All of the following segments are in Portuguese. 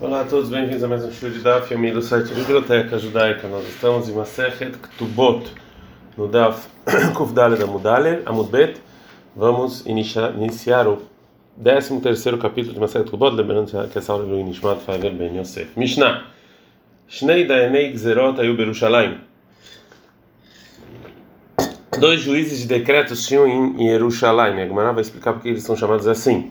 Olá a todos, bem-vindos a mais um show de Daf, amigo do site Biblioteca Judaica. Nós estamos em Masechet Ktubot, no Daf Kufdale da Mudaler, Amudbet. Vamos iniciar, o 13 terceiro capítulo de Masechet Ktubot, lembrando que essa aula é do Inishmat Faver Ben Yosef. Mishnah. Shnei Daenei Gzerot Ayu Berushalayim. Dois juízes de decretos tinham em Jerusalém. A Gemara vai explicar porque eles são chamados assim.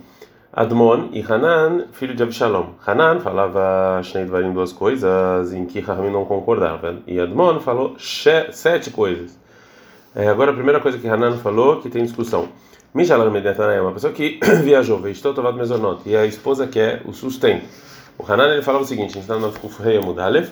Admon e Hanan, filho de Absalom. Hanan falava Shnei Dvarim duas coisas em que Rahamim não concordava. E Admon falou sete coisas. É, agora a primeira coisa que Hanan falou, que tem discussão. Mishalar Medetana é uma pessoa que viajou, estou tomado mesonot, e a esposa quer o sustento. O Hanan ele falava o seguinte, a gente está no Kufrei Mudalef,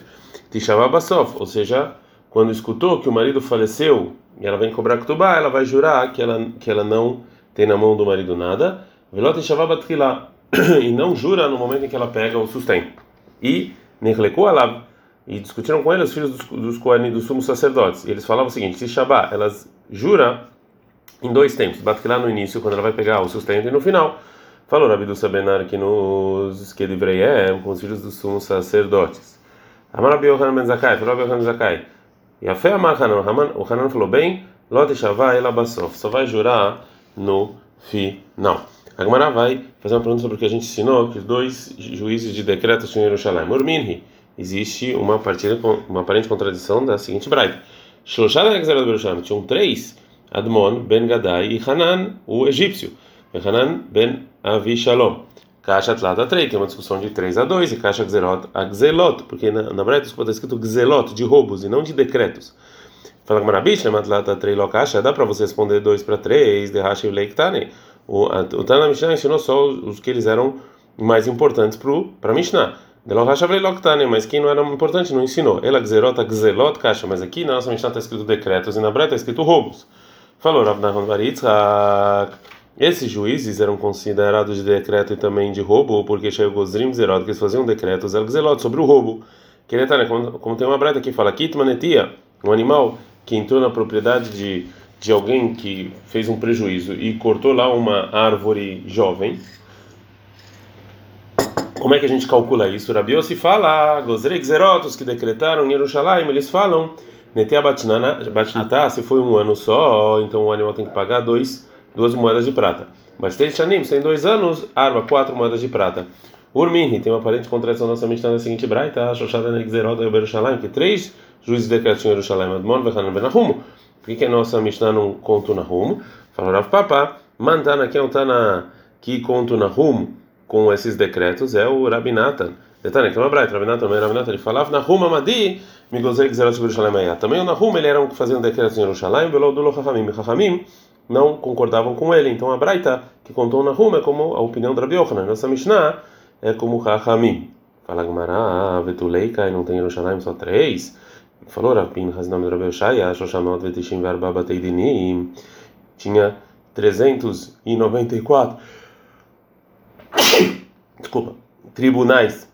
Tishavá Basof, ou seja, quando escutou que o marido faleceu e ela vem cobrar Ktubá, ela vai jurar que ela, que ela não tem na mão do marido nada Velot Shavabatrila, e não jura no momento em que ela pega o sustento. E Nechleku Alav, e discutiram com ele os filhos dos, dos Kohanim, dos sumos sacerdotes. E eles falavam o seguinte: se Shabá, elas jura em dois tempos, Batrila no início, quando ela vai pegar o sustento, e no final. Falou Rabi do Sabenar que nos Kedivreiem, com os filhos dos sumos sacerdotes. Amar Yohanan Ben Zakai, falou Yohanan Ben Zakai. E a fé Amar Hanan, o Hanan falou bem, Lot Shavá Elabasof, só vai jurar no final. A Gemara vai fazer uma pergunta sobre o que a gente ensinou, que os dois juízes de decretos em Jerusalém. Murminhi, existe uma, partida, uma aparente contradição da seguinte braita. Tinham três, Admon, Ben Gadai e Hanan, o egípcio. Hanan, Ben Avishalom. Caixa Tlata 3, que é uma discussão de 3 a 2, e Caixa Gzerot a Gzelot, porque na, na Braita está escrito Gzelot, de roubos, e não de decretos. Fala com Marabish, Matlata 3 Lokasha, dá para você responder 2 para 3, de Rashi Leiktane. O, o Tana Mishnah ensinou só os, os, que eles eram mais importantes para Mishnah. Mas quem não era importante não ensinou. Ela gzerot, gzelot, caixa. Mas aqui na nossa Mishnah está escrito decretos e na Breta está escrito roubos. Falou Rav Nahon Baritzhak. Esses juízes eram considerados de decreto e também de roubo, porque chegou os Zrim Zerot, que eles faziam decretos, el gzelot, sobre o roubo. Que como, como tem uma breta que fala, Kitmanetia, um animal que entrou na propriedade de de alguém que fez um prejuízo e cortou lá uma árvore jovem, como é que a gente calcula isso? Rabi se fala, Gozrei Zerotos que decretaram em Jerusalém, eles falam, Netea Batnatá, se foi um ano só, então o animal tem que pagar dois, duas moedas de prata. Mas tem Shanim, se tem dois anos, arba, quatro moedas de prata. Urminhi, tem uma aparente contradição nossa Mishnah na seguinte braita, Shoshada Negzerot e que três juízes decretaram em Jerusalém, Admon, Vechanan, Benahumo, por que, a nossa Mishnah não conta o Nahum? Falou Rav Papa, Mantana, quem é o Tana que conta o Nahum com esses decretos é o Rabinatan. Detalhe, que é uma braita, Rabinatan, mas Rabinatan ele falava, Nahum Amadi, Migozei Gzerat Jerusalém Também o Nahum, ele era um que fazia um decreto em Jerusalém, Belo Dulo Chachamim, Chachamim não concordavam com ele. Então a braita que contou o Nahum é como a opinião do Rabi Yochanan. Nossa Mishnah é como Chachamim. Fala Gamara, Vetuleika, e não tem Jerusalém só três falou Rav Pinchas, nome do Rabi Shaya, Shoshamot Vetishim Verba Bateidinim, tinha 394 desculpa, tribunais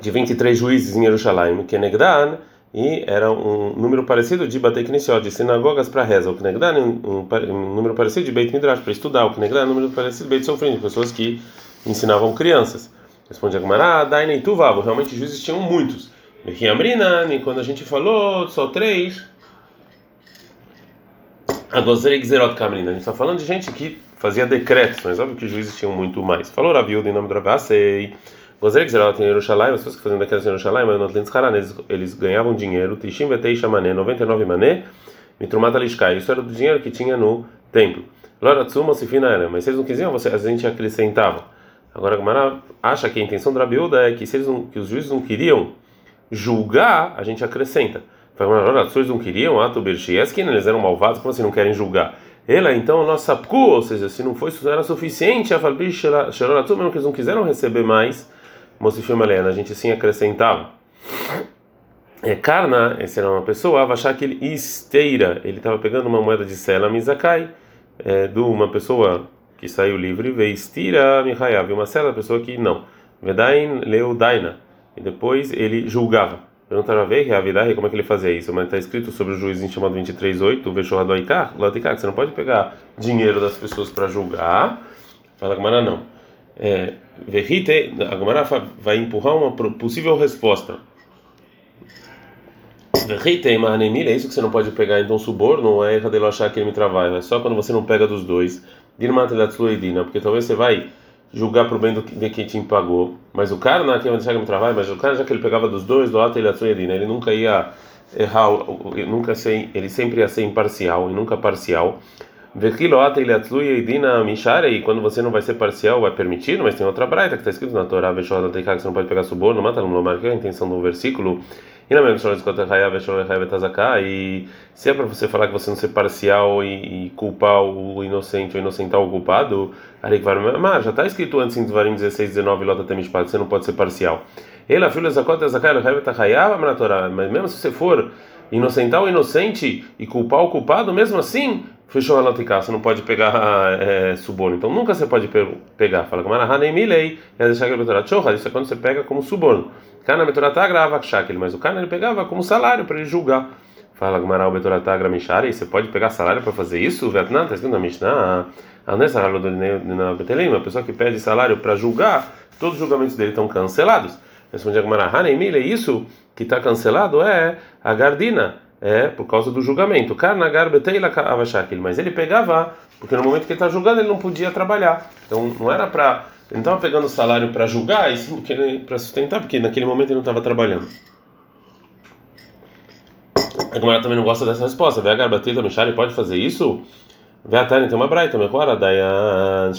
de 23 juízes em Jerusalém, Kenegdan, e era um número parecido de Batei Knesiot, de sinagogas para reza, o Kenegdan, um, um, um número parecido de Beit Midrash, para estudar, o Kenegdan, um número parecido de Beit Sofrim, pessoas que ensinavam crianças. Responde a Gemara, Dainei Tuvavo, realmente juízes tinham muitos. E quando a gente falou só três, a Gozerei Gzerot a gente está falando de gente que fazia decretos, mas óbvio que os juízes tinham muito mais. Falou Rabiuda em nome do Rabasei. Gozerei Gzerot em Jerusalém, as pessoas que faziam decretos em mas no eles, eles ganhavam dinheiro, Tishim Vetei Mané, 99 Mané, Mitrumata Lishkai. Isso era do dinheiro que tinha no templo. Loratsuma Sifina era, mas se eles não quisiam, a gente acrescentava. Agora a Gamara acha que a intenção do Rabiuda é que, se eles não, que os juízes não queriam julgar, a gente acrescenta. Fala, vocês não queriam ato berchieskin, eles eram malvados, como assim não querem julgar? Ela, então, nossa cu, ou seja, se não foi era suficiente, a falbi mesmo que eles não quiseram receber mais, Mosifim Helena, a gente sim acrescentava. É, Karna, esse era uma pessoa, achar que ele esteira, ele estava pegando uma moeda de Sela Mizakai, é, de uma pessoa que saiu livre, veio estira Mihayav, uma Sela, pessoa que não. Vedain Leudaina e depois ele julgava. Perguntaram a ver, como é que ele fazia isso? Mas está escrito sobre o juiz em chamado 23.8, o Veshoradoikar, Latikar, que você não pode pegar dinheiro das pessoas para julgar. Fala Gamara, não. É, a Gomara vai empurrar uma possível resposta. É isso que você não pode pegar, então suborno é de achar que ele me trabalha. É só quando você não pega dos dois. Porque talvez você vai julgar pro bem do de quem te pagou. Mas o cara não é quem vai deixar que me trabalha, mas o cara já que ele pegava dos dois, do ato ele nunca ia errar, nunca ser, ele sempre ia ser imparcial e nunca parcial. E quando você não vai ser parcial, vai permitir, mas tem outra braita que está escrito na Torá, que você não pode pegar suborno, mata no marca a intenção do versículo. E mesma e se é para você falar que você não ser parcial e, e culpar o inocente ou inocentar o culpado, já está escrito antes em Dvarim 16, 19, Lota Temishpat, você não pode ser parcial. Ele, a filha Zakot, Zakai, mas mesmo se você for inocentar o inocente e culpar o culpado, mesmo assim, fechou a notica, você não pode pegar é, suborno. Então nunca você pode pegar. Fala ele isso é quando você pega como suborno. Cana Betoratá grava Shakel, mas o Cana ele pegava como salário para ele julgar. Fala Gumará, o Betoratá Gramishari, você pode pegar salário para fazer isso? Vietnã, está escrito na Mishnah, a não é uma pessoa que pede salário para julgar, todos os julgamentos dele estão cancelados. Responde a Hanemile, isso que está cancelado é a Gardina, é por causa do julgamento. Mas ele pegava, porque no momento que ele está julgando ele não podia trabalhar. Então não era para ele não estava pegando salário para julgar, e sim para sustentar, porque naquele momento ele não estava trabalhando. A Gomara também não gosta dessa resposta. Vê a Garbatita Michari pode fazer isso? Vê a Tânia, tem uma braita, agora daí a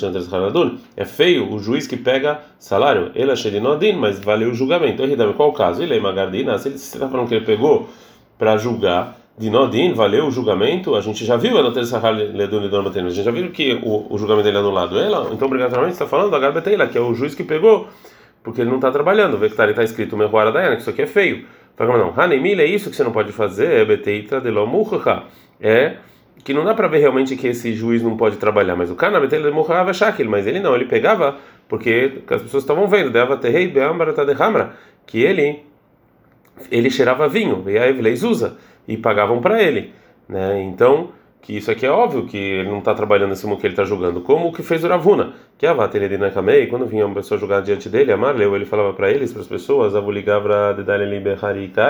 É feio o juiz que pega salário. Ele achei de nodin, mas valeu o julgamento. Qual o caso? Ele é Magardina, se ele está falando que ele pegou para julgar de Nodin, valeu o julgamento, a gente já viu a a gente já viu que o, o julgamento dele é anulado. Ela, então, obrigatoriamente, está falando da Garbeteila, que é o juiz que pegou, porque ele não está trabalhando. Vê que está tá escrito Mehuara Dayana, que isso aqui é feio. Fala, não, Hanemil é isso que você não pode fazer, é Beteitra de É que não dá para ver realmente que esse juiz não pode trabalhar, mas o cara Beteitra de Shakil, mas ele não, ele pegava porque as pessoas estavam vendo, dava terrei beambara de que ele ele cheirava vinho, e a Evleis usa e pagavam para ele, né? Então, que isso aqui é óbvio que ele não está trabalhando em cima do que ele está julgando, como o que fez o Ravuna, que a Vatele de Nakamei, quando vinha uma pessoa jogar diante dele, a Marleu, ele falava para eles, para as pessoas, Avuligavra de Daleli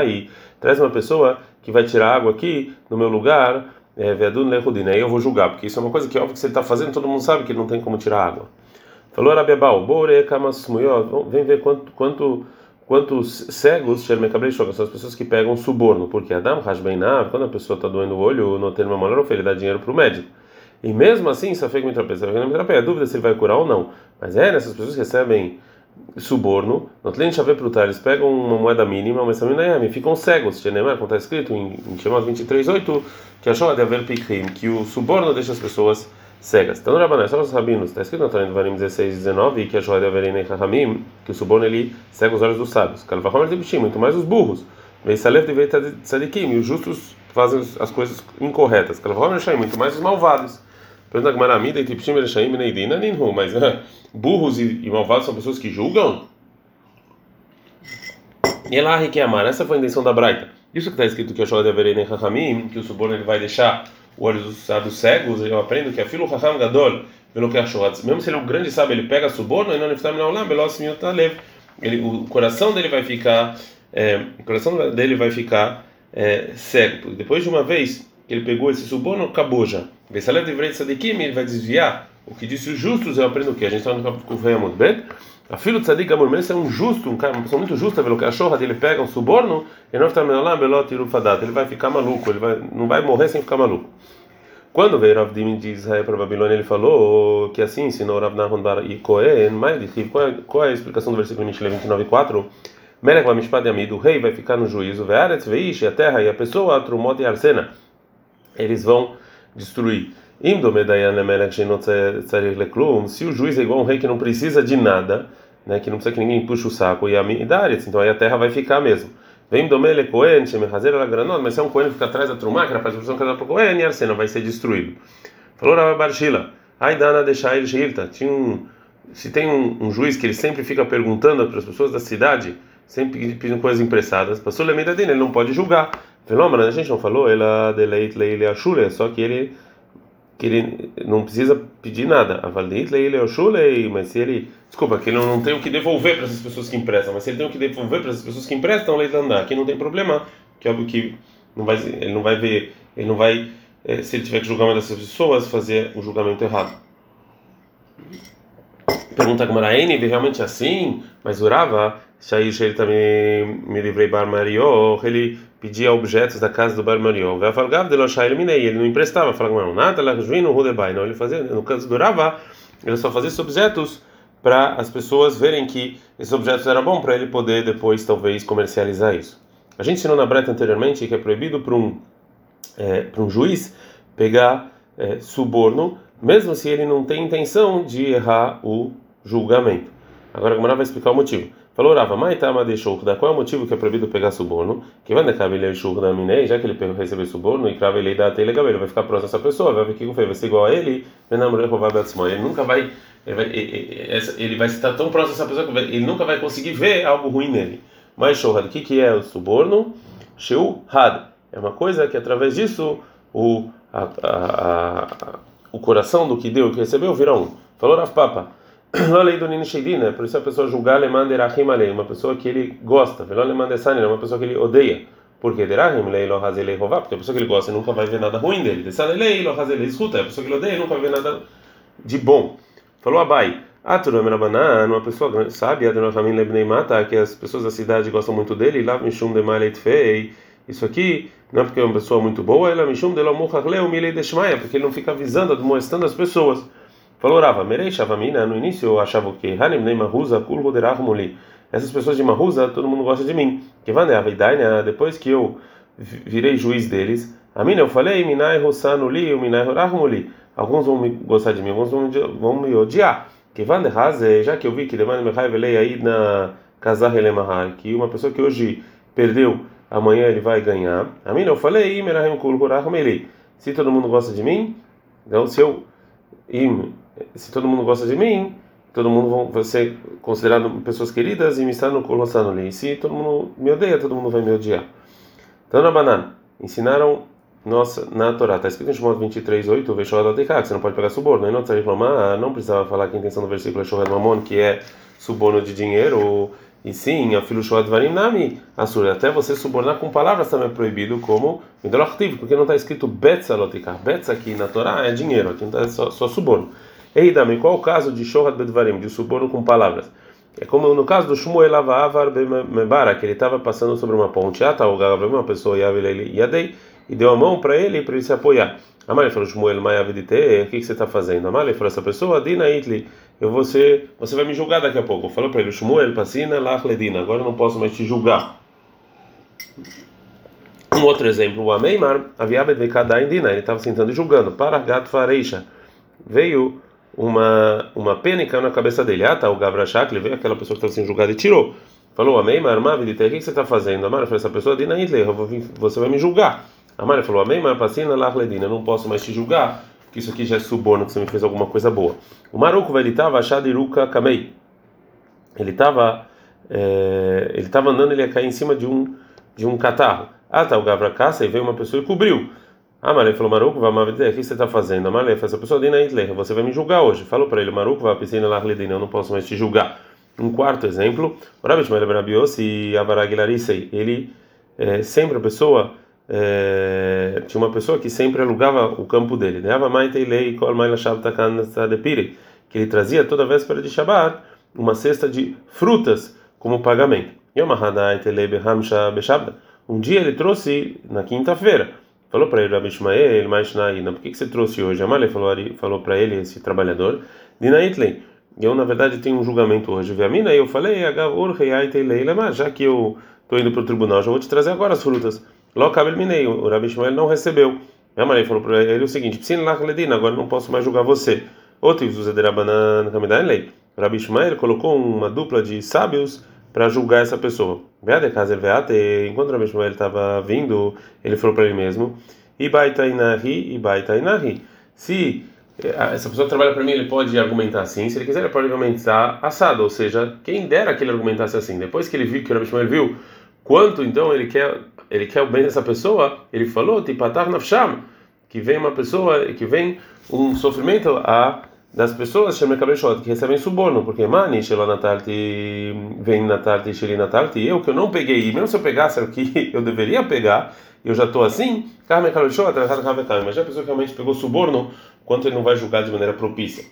e traz uma pessoa que vai tirar água aqui no meu lugar, é, Vedun Lehudin, aí eu vou julgar, porque isso é uma coisa que é óbvio que você está fazendo, todo mundo sabe que não tem como tirar água. Falou Arabiabal, Bore Kamasmuyot, vem ver quanto, quanto quantos cegos são as pessoas que pegam suborno, porque Adam Hashbeinav, quando a pessoa está doendo o olho, não tem uma melhor ele dá dinheiro para o médico. E mesmo assim, isso afeta a é dúvida se ele vai curar ou não. Mas é, essas pessoas que recebem suborno, não tem chave para eles pegam uma moeda mínima, mas também não ficam cegos. Como está escrito em Shemot 23:8, que achou de haver pikrim, que o suborno deixa as pessoas cegas. Então, Rabaná, só os rabinos, está escrito na Torá de Varim 16, 19, que a Joia de Averine Rahamim, que o suborno ele cega os olhos dos sábios. Kalvahomer de Bishim, muito mais os burros. Veisalef de Tzadikim, e os justos fazem as coisas incorretas. Kalvahomer Shaim, muito mais os malvados. Pergunta a Gmaramida e Tipshim Ereshaim Neidina Ninhu, mas burros e, e malvados são pessoas que julgam? E ela que amar, essa foi a intenção da Braita. Isso que está escrito que a Joia de Averine Rahamim, que o suborno ele vai deixar o olho dos sábios cegos, eu aprendo que a filo raham gadol, pelo que achou, mesmo se ele é um grande sábio, ele pega suborno e não ele ele o coração dele vai ficar é, o coração dele vai ficar é, cego. Depois de uma vez que ele pegou esse suborno, acabou já. Vesalev de Tzadikim, ele vai desviar. O que disse os justos, eu aprendo o que? A gente está no capítulo muito bem. A filho de Tzadik Amor é um justo, um cara, uma pessoa muito justa, pelo cachorro dele pega um suborno, e não está ele vai ficar maluco, ele vai, não vai morrer sem ficar maluco. Quando veio Rav Dimin de Israel para Babilônia, ele falou que assim ensinou Rav Nahon Bar e Cohen, qual, é, qual é a explicação do versículo 29.4? Melech Mishpad Yamid, o rei vai ficar no juízo, Ve'aretz Veish, a terra e a pessoa, Trumot e Arsena, eles vão destruir. Se o juiz é igual a um rei que não precisa de nada, né, que não precisa que ninguém puxe o saco e a então aí a terra vai ficar mesmo. Vem domele Cohen, Shemehazer granot, mas se é um Cohen que fica atrás da Trumá, que era para a pessoa casar para Cohen, e Arsena vai ser destruído. Falou Rav Barshila, Aidana deixar Shilta, tinha um se tem um, um, juiz que ele sempre fica perguntando para as pessoas da cidade, sempre pedindo coisas emprestadas, passou a dele, ele não pode julgar. Fenômeno, a gente não falou, ela deleit leile ashule, só que ele que ele não precisa pedir nada. Mas se ele Desculpa, que ele não tem o que devolver para essas pessoas que emprestam, mas se ele tem o que devolver para essas pessoas que emprestam, lei andar. Aqui não tem problema, que é óbvio que não vai, ele não vai ver, ele não vai, eh, se ele tiver que julgar uma dessas pessoas, fazer o julgamento errado. Pergunta Gmaraene, realmente é assim? Mas Urava, Shair ele também me livrei Bar Mario, ele pedia objetos da casa do Bar Mario. De Minei, ele não emprestava, falava, nada, lá no Rudebai, não, ele fazia, no caso do Urava, ele só fazia esses objetos para as pessoas verem que esses objetos eram bom para ele poder depois talvez comercializar isso. A gente ensinou na Breta anteriormente que é proibido para um é, um juiz pegar é, suborno, mesmo se ele não tem intenção de errar o julgamento. Agora a Gamara vai explicar o motivo. Falou Rava, Maitama de da qual é o motivo que é proibido pegar suborno? Que vai necar ele da minei, já que ele recebeu suborno, e crava ele da legal, ele vai ficar próximo dessa pessoa, vai ver que vai ser igual a ele, ele nunca vai ele vai, ele vai estar tão próximo dessa pessoa que ele nunca vai conseguir ver algo ruim nele. Mas shohad, o que, que é o suborno? Sheu had. É uma coisa que através disso o, a, a, a, o coração do que deu, que recebeu, vira um. Falou Rav Papa. Não lei do Nini Sheidina, por isso a pessoa julgar Leman Derahim Alei, uma pessoa que ele gosta. Veló Leman Desani, uma pessoa que ele odeia. Porque Derahim Lei Lo Rová, porque a pessoa que ele gosta nunca vai ver nada ruim dele. Desani Lei Lo Escuta, a pessoa que ele odeia nunca vai ver nada de bom. Falou Abai. Aturam Rabanan, uma pessoa sábia, Adonachamim Lebnei Mata, que as pessoas da cidade gostam muito dele, lá Mishum de Malet Fei. Isso aqui não é porque é uma pessoa muito boa, ela Mishum de Lomucharleu Milei Deshmaia, porque ele não fica avisando, admoestando as pessoas. Falou Rava, Merei Shavamina, no início eu achava que? Hanim Nei Mahuza, Kul. Essas pessoas de Mahuza, todo mundo gosta de mim. Que Vaneaveidaina, depois que eu virei juiz deles, a mim eu falei, Minai Rosanuli, Minai Horachmuli. Alguns vão me gostar de mim, alguns vão, vão me odiar. Que van já que eu vi que demanda me velei aí na casar que uma pessoa que hoje perdeu, amanhã ele vai ganhar. A mim eu falei, se todo mundo gosta de mim, então se eu se todo mundo gosta de mim, todo mundo vai ser considerado pessoas queridas e me está no colocando ali. Se todo mundo me odeia, todo mundo vai me odiar. Então na banana ensinaram nossa, na Torá está escrito em Shemot 23:8, Veshorat que você não pode pegar suborno. Aí não precisa reclamar, não precisava falar que a intenção do versículo é Shohet Mamon, que é suborno de dinheiro, e sim, a filho Shohet Varim Nami, Assur. Até você subornar com palavras também é proibido, como Midolachtiv, porque não está escrito Betzalotikah. Betz aqui na Torá é dinheiro, aqui não está só, só suborno. Ei, Dami, qual o caso de Shohat Bedvarim, de suborno com palavras? É como no caso do Shmuel Avavar Mebara, que ele estava passando sobre uma ponte, ah, tá, uma pessoa Yadei e deu a mão para ele para ele se apoiar. Amália falou, Shmuel Mayavidite, o que, você está fazendo? Amália falou, essa pessoa, Dina Itli, eu vou ser, você vai me julgar daqui a pouco. Falou para ele, Shmuel, Passina, Lachledina, agora eu não posso mais te julgar. Um outro exemplo, o Ameimar, Aviabed Vekadain Dina, ele estava sentando e julgando, para Gato Fareisha, veio uma, uma pena e caiu na cabeça dele. Ah, tá, o Gavrashak, ele veio aquela pessoa que estava sendo julgada e tirou. Falou, Ameimar, Mavidite, o que, que você está fazendo? Amália falou, essa pessoa, Dina Itli, você vai me julgar. A Maria falou: Amém, mas passina lá, eu não posso mais te julgar, que isso aqui já é suborno, que você me fez alguma coisa boa. O Maruco, ele estava achado Iruka Kamei. Ele estava é, ele estava andando, ele ia cair em cima de um de um catarro. Ah, tá, o Gavra caça e veio uma pessoa e cobriu. A Maria falou: Maruco, vai o que você está fazendo? A Maria falou: essa pessoa Dina Hitler, você vai me julgar hoje. Falou para ele: Maruco, vai piscina lá, eu não posso mais te julgar. Um quarto exemplo: o Rabi Shmuel e Avaragilarisei, ele é, sempre a pessoa é, tinha uma pessoa que sempre alugava o campo dele, né? que ele trazia toda véspera de Shabbat uma cesta de frutas como pagamento. Um dia ele trouxe na quinta-feira. Falou para ele, Rabi Ishmael, por que, que você trouxe hoje? Amalei falou, falou para ele, esse trabalhador, Dinaitley, eu na verdade tenho um julgamento hoje. Viamina, eu falei, já que eu estou indo para o tribunal, já vou te trazer agora as frutas. Lokabel Minei, o Rabi Shmuel não recebeu. A Maria falou para ele o seguinte: Psin Lachledina, agora não posso mais julgar você. Outro Zederabanan Kamidain O Rabi Shmuel colocou uma dupla de sábios para julgar essa pessoa. Enquanto o Rabi Shmuel estava vindo, ele falou para ele mesmo: Ibaitainahi, Ibaitainahi. Se eh, essa pessoa trabalha para mim, ele pode argumentar assim. Se ele quiser, ele pode argumentar assado. Ou seja, quem dera que ele argumentasse assim. Depois que ele viu, que o Rabi Shmuel viu quanto então ele quer ele quer o bem dessa pessoa, ele falou, que vem uma pessoa, que vem um sofrimento a das pessoas que recebem suborno, porque Mani, vem Natalti, Sheli Natalti, eu que eu não peguei, e mesmo se eu pegasse o que eu deveria pegar, eu já estou assim, mas já a pessoa que realmente pegou suborno, quanto ele não vai julgar de maneira propícia.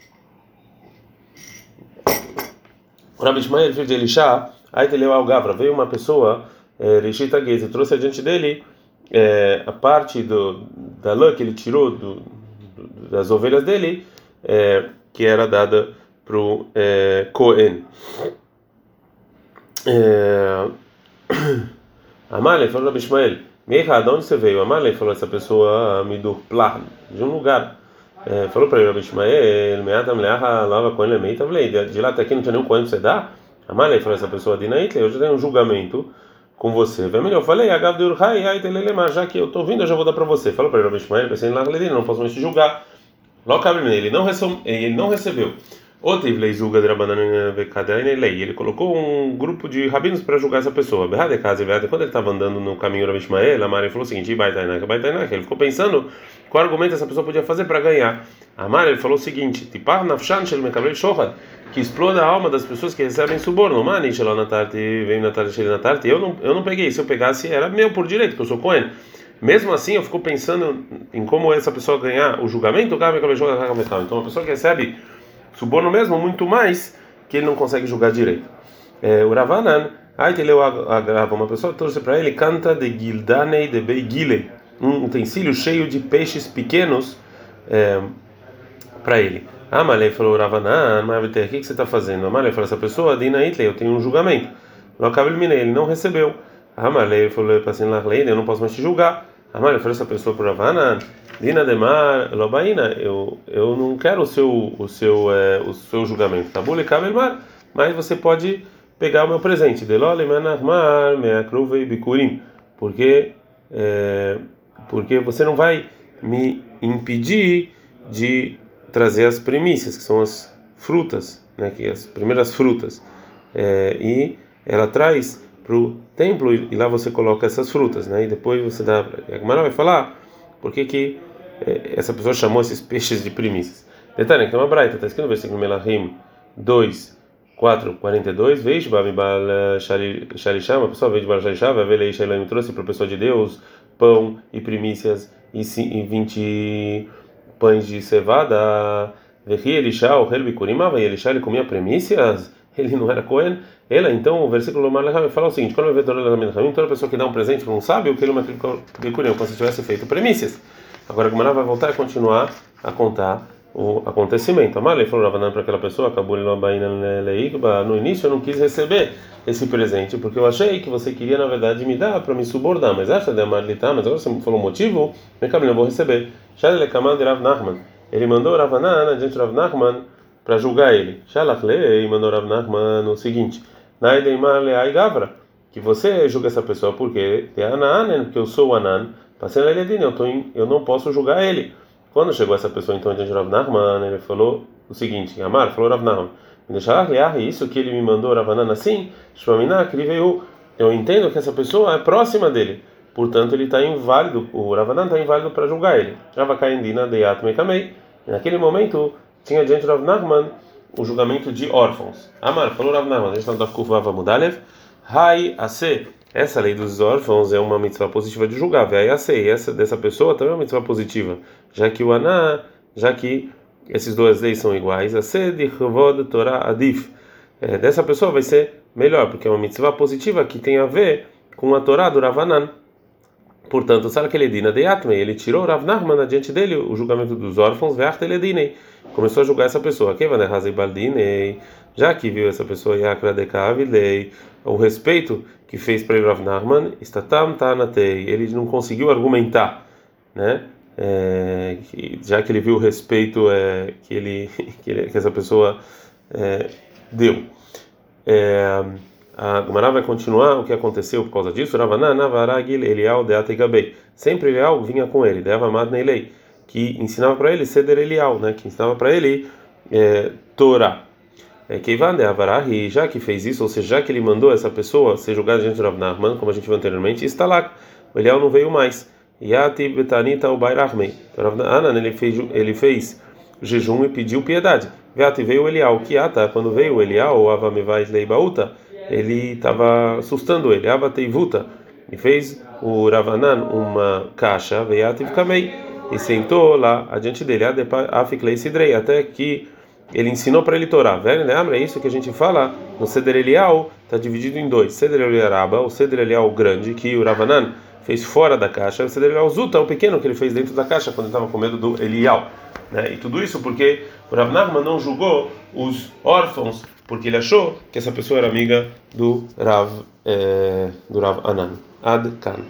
O Rabi filho de Elisha, aí ele leu ao Gavra, veio uma pessoa, Rishita Geze, trouxe adiante dele é, a parte do, da lã que ele tirou do, do, das ovelhas dele, é, que era dada para o é, Cohen. É, Amalek falou para Ishmael, Meira, de onde você veio? Amalek falou essa pessoa me do de um lugar. É, falou para ele, Rabi Ishmael, Meatam Lava Cohen Lemeita Vlei, de lá até aqui não tinha nenhum Cohen para você dar? Amalek falou essa pessoa, Dinait, eu já tenho um julgamento com você. Vai melhor, falei, já que eu estou vindo, eu já vou dar para você. Falou para ele, Ishmael, pensei lá, não posso mais te julgar. Logo ele não ele não recebeu. Outro julga de ele colocou um grupo de rabinos para julgar essa pessoa. Quando ele estava andando no caminho Rabi Ishmael, a Mari falou o seguinte: ele ficou pensando qual argumento essa pessoa podia fazer para ganhar. A Mari falou o seguinte: que exploda a alma das pessoas que recebem suborno. Mani, vem na eu não eu não peguei. Se eu pegasse era meu por direito, porque eu sou Cohen. Mesmo assim, eu fico pensando em como essa pessoa ganhar o julgamento. Então, uma pessoa que recebe suborno mesmo, muito mais que ele não consegue julgar direito. É, o Ravanan, aí ele agrava, uma pessoa trouxe para ele, canta de Gildanei de Beigile, um utensílio cheio de peixes pequenos é, para ele. Amalei falou, Ravanan, mas o que, que você está fazendo? Amalei falou, essa pessoa, Dina Itley, eu tenho um julgamento. Ele não recebeu. Amalei falou, eu não posso mais te julgar. Amalei falou, essa pessoa por Ravanan, Dina Demar Lobaina, eu eu não quero o seu o seu é, o seu julgamento. Tabule Kabelmar, mas você pode pegar o meu presente. Delole Manarmar Meakruve Bikurim, porque é, porque você não vai me impedir de trazer as primícias, que são as frutas, né, que as primeiras frutas. É, e ela traz para o templo e lá você coloca essas frutas, né? E depois você dá. A Gemara vai falar por que, que é, essa pessoa chamou esses peixes de primícias? Detalhe, que é uma braita, está escrito no versículo Melahim 2, 4, 42, veja, Babibal Shalisham, uma pessoa veio de Bal Shalisham, vai ver Leisha trouxe para a pessoa de Deus pão e primícias e 20 pães de cevada. Vehi Elisha, o Helbi Kurimava, e Elisha ele comia primícias, ele não era Cohen. Ela, então, o versículo Malacham fala o seguinte: quando eu vejo toda pessoa que dá um presente para um sábio, que ele é uma como se tivesse feito primícias. Agora a Gemara vai voltar e continuar a contar o acontecimento. Amalei falou Ravanan para aquela pessoa, acabou no início eu não quis receber esse presente, porque eu achei que você queria, na verdade, me dar para me subordar, mas essa de Amarlitá, mas agora você me falou o motivo, me caminho, eu vou receber. Ele mandou Ravanan adiante de Rav Nachman para julgar ele. Shalachlei mandou Rav o seguinte: Naideimar gavra, que você julga essa pessoa porque porque eu sou o Anan Passei na tô em, eu não posso julgar ele. Quando chegou essa pessoa então diante de Rav Nachman, ele falou o seguinte: Amar falou Rav Nachman, isso que ele me mandou Ravanan assim, que ele veio. Eu entendo que essa pessoa é próxima dele, portanto ele está inválido. O Ravanan está inválido para julgar ele. Ravacaindina deyat mekamei. Naquele momento tinha diante de Rav o julgamento de órfãos. Amar falou Rav Nachman, a gente está no Dafkuf Vava Mudalev. Hai ase essa lei dos órfãos é uma mitzvah positiva de julgar. Véia sei, essa dessa pessoa também é uma mitzvah positiva, já que o aná, já que essas duas leis são iguais, a sede de Torah adif. É, dessa pessoa vai ser melhor, porque é uma mitzvah positiva que tem a ver com a Torá do Ravanan. Portanto, sabe aquele dina de Atmei, ele tirou Rav Nachman adiante dele o julgamento dos órfãos, ve'arteledinei. Começou a julgar essa pessoa. Quem vai Já que viu essa pessoa, Yakra de Kavilei, o respeito que fez para Rav Nachman, Statam Tanatei, ele não conseguiu argumentar, né? É, já que ele viu o respeito é, que, ele, que, ele, que essa pessoa é, deu. É, a Gemara vai continuar o que aconteceu por causa disso. Sempre Elial vinha com ele, Deva Madneilei, que ensinava para ele Seder Elial, né? que ensinava para ele é, Torá. É, Keivan de Avarahi, já que fez isso, ou seja, já que ele mandou essa pessoa ser julgada diante de Rav como a gente viu anteriormente, está lá. O Eliel não veio mais. Yati Betanita o Bairahmei. Rav Anan, ele fez, ele fez jejum e pediu piedade. Veate veio Elial, que ata, quando veio Elial, avamevais leibaúta, ele estava assustando ele, avateivuta, e fez o Ravanan uma caixa, veiativ kamei, e sentou lá adiante dele, afiklei sidrei, até que ele ensinou para ele Torá. Velho, lembra? É isso que a gente fala no Seder Elial, está dividido em dois: Seder Eliaraba, o Seder Elial grande, que o Ravanan fez fora da caixa, o Seder Elial Zuta, o pequeno que ele fez dentro da caixa quando estava com medo do Elial. Né? E tudo isso porque o Rav não julgou os órfãos, porque ele achou que essa pessoa era amiga do Rav, é, do Rav Anan. Ad Kan.